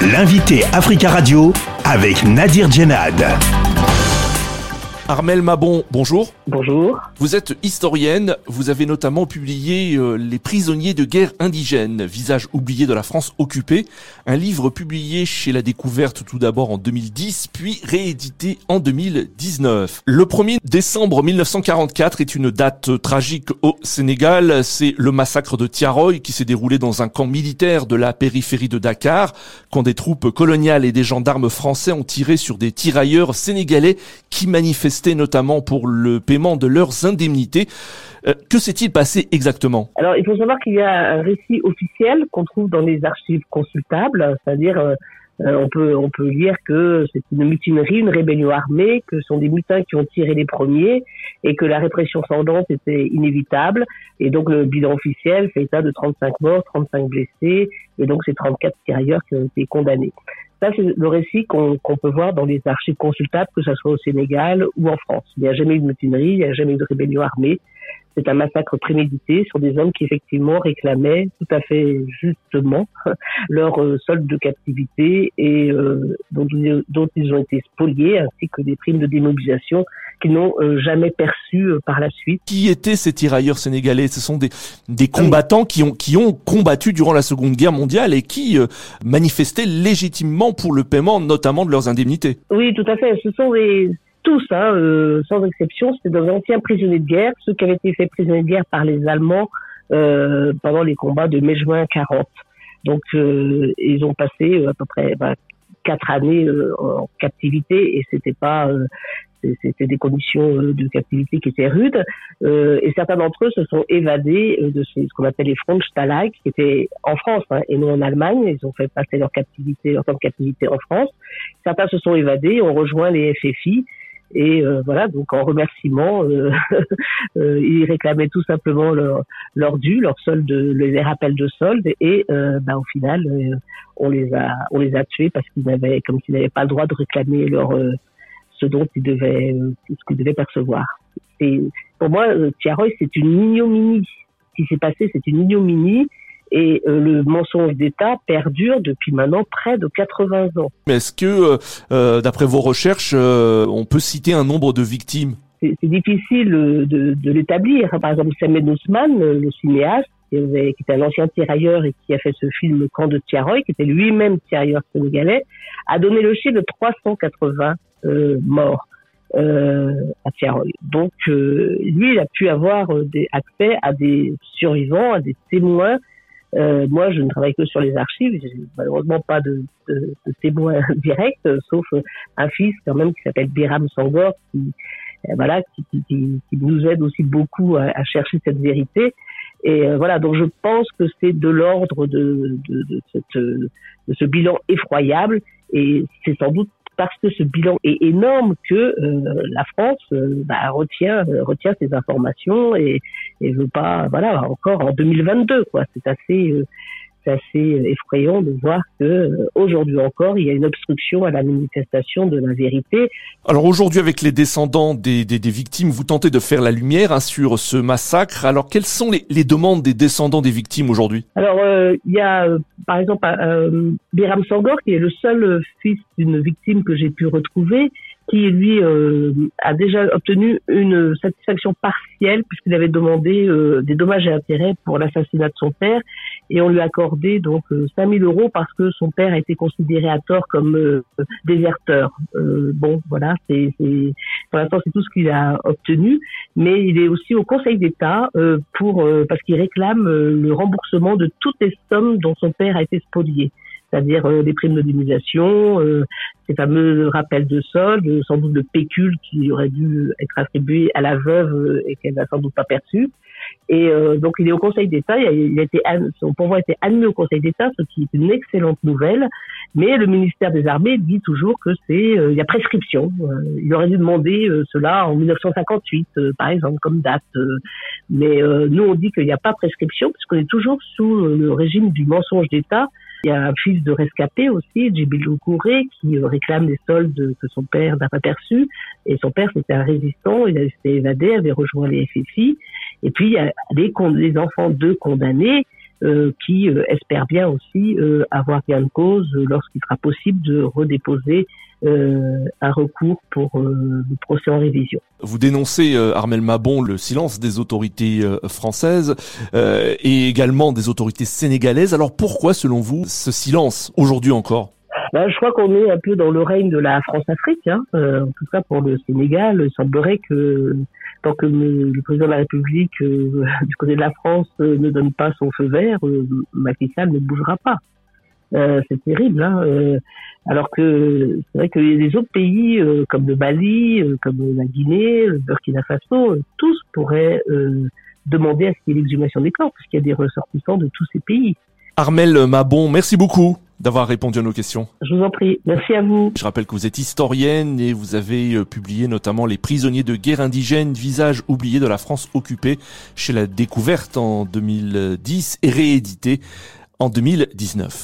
L'invité Africa Radio avec Nadir Djenad. Armel Mabon, bonjour. Bonjour. Vous êtes historienne, vous avez notamment publié euh, Les prisonniers de guerre indigènes, visage oublié de la France occupée, un livre publié chez La Découverte tout d'abord en 2010, puis réédité en 2019. Le 1er décembre 1944 est une date tragique au Sénégal, c'est le massacre de Tiaroy qui s'est déroulé dans un camp militaire de la périphérie de Dakar, quand des troupes coloniales et des gendarmes français ont tiré sur des tirailleurs sénégalais qui manifestaient notamment pour le paiement de leurs indemnités. Euh, que s'est-il passé exactement? Alors, il faut savoir qu'il y a un récit officiel qu'on trouve dans les archives consultables, c'est-à-dire euh, euh, on peut on peut lire que c'est une mutinerie, une rébellion armée, que ce sont des mutins qui ont tiré les premiers et que la répression sanglante était inévitable. Et donc le bilan officiel fait état de 35 morts, 35 blessés et donc c'est 34 tirailleurs qui ont été condamnés. Ça, c'est le récit qu'on peut voir dans les archives consultables, que ce soit au Sénégal ou en France. Il n'y a jamais eu de mutinerie, il n'y a jamais eu de rébellion armée. C'est un massacre prémédité sur des hommes qui effectivement réclamaient tout à fait justement leur euh, solde de captivité et euh, dont, dont, ils ont été spoliés, ainsi que des primes de démobilisation qu'ils n'ont euh, jamais perçues par la suite. Qui étaient ces tirailleurs sénégalais? Ce sont des, des combattants qui ont, qui ont combattu durant la Seconde Guerre mondiale et qui manifestaient légitimement pour le paiement notamment de leurs indemnités. Oui, tout à fait. Ce sont des tous, hein, euh, sans exception, c'était des anciens prisonniers de guerre, ceux qui avaient été faits prisonniers de guerre par les Allemands euh, pendant les combats de mai-juin 40. Donc, euh, ils ont passé à peu près bah, quatre années en captivité et c'était pas c'était des conditions de captivité qui étaient rudes. et certains d'entre eux se sont évadés de ce qu'on appelle les Frontstalag, qui étaient en France hein, et non en Allemagne. Ils ont fait passer leur captivité, leur temps de captivité en France. Certains se sont évadés, ont rejoint les FFI et euh, voilà, donc en remerciement, euh, euh, ils réclamaient tout simplement leur, leur dû, leur solde, les rappels de solde, et bah, au final, on les a, on les a tués parce qu'ils avaient, comme s'ils n'avaient pas le droit de réclamer leur ce dont ils devaient, ce qu'ils devaient percevoir. Et pour moi, Tiaroy, c'est une ignominie. Ce qui s'est passé, c'est une ignominie et euh, le mensonge d'État perdure depuis maintenant près de 80 ans. Mais est-ce que, euh, euh, d'après vos recherches, on peut citer un nombre de victimes? C'est difficile de, de l'établir. Par exemple, Samuel Ousmane, le cinéaste, qui, était un ancien tirailleur et qui a fait ce film Le camp de Tiaroy, qui était lui-même tirailleur sénégalais, a donné le chiffre de 380 morts. Euh, à Tiaroy. Donc, lui, il a pu avoir des accès à des survivants, à des témoins euh, moi, je ne travaille que sur les archives. J'ai malheureusement pas de, de, de témoin direct, sauf un fils quand même qui s'appelle Biram Sangor, qui euh, voilà, qui, qui, qui, nous aide aussi beaucoup à, à chercher cette vérité. Et euh, voilà, donc je pense que c'est de l'ordre de, de, cette, de ce bilan effroyable. Et c'est sans doute parce que ce bilan est énorme que euh, la France euh, bah, retient euh, retient ces informations et et veut pas voilà encore en 2022 quoi. C'est assez assez effrayant de voir que euh, aujourd'hui encore, il y a une obstruction à la manifestation de la vérité. Alors aujourd'hui, avec les descendants des, des, des, victimes, vous tentez de faire la lumière hein, sur ce massacre. Alors quelles sont les, les demandes des descendants des victimes aujourd'hui? Alors euh, il y a euh, par exemple Biram Sangor qui est le seul fils d'une victime que j'ai pu retrouver qui lui euh, a déjà obtenu une satisfaction partielle puisqu'il avait demandé euh, des dommages et intérêts pour l'assassinat de son père et on lui a accordé donc 5000 euh, euros parce que son père a été considéré à tort comme déserteur. bon, voilà, c'est pour l'instant c'est tout ce qu'il a obtenu, mais il est aussi au Conseil d'État pour parce qu'il réclame le remboursement de toutes les sommes dont son père a été spolié c'est-à-dire euh, les primes d'indemnisation, euh, ces fameux rappels de solde, sans doute de pécule qui aurait dû être attribué à la veuve euh, et qu'elle n'a sans doute pas perçu. Et donc il est au Conseil d'État, il a, été son pouvoir a été admis au Conseil d'État, ce qui est une excellente nouvelle. Mais le ministère des Armées dit toujours que c'est il y a prescription. il aurait dû demander cela en 1958, par exemple, comme date. mais nous on dit qu'il n'y a pas prescription puisqu'on est toujours sous le régime du mensonge d'État il y a un fils de rescapé aussi, Djibilou Kouré, qui euh, réclame des soldes que son père n'a pas perçus. Et son père, c'était un résistant, il s'était évadé, avait rejoint les FFI. Et puis, il y a les, enfants de condamnés qui espère bien aussi avoir gain de cause lorsqu'il sera possible de redéposer un recours pour le procès en révision. Vous dénoncez, Armel Mabon, le silence des autorités françaises et également des autorités sénégalaises. Alors pourquoi, selon vous, ce silence aujourd'hui encore? Bah, je crois qu'on est un peu dans le règne de la France-Afrique. Hein. Euh, en tout cas, pour le Sénégal, il semblerait que tant que le président de la République euh, du côté de la France euh, ne donne pas son feu vert, Macky Sall ne bougera pas. C'est terrible. Hein. alors que c'est vrai que les autres pays, comme le Mali, comme la Guinée, le Burkina Faso, tous pourraient demander à ce qu'il y ait l'exhumation des corps, puisqu'il y a des ressortissants de tous ces pays. Armel Mabon, merci beaucoup d'avoir répondu à nos questions. Je vous en prie. Merci à vous. Je rappelle que vous êtes historienne et vous avez euh, publié notamment Les prisonniers de guerre indigène, visage oublié de la France occupée chez la découverte en 2010 et réédité en 2019.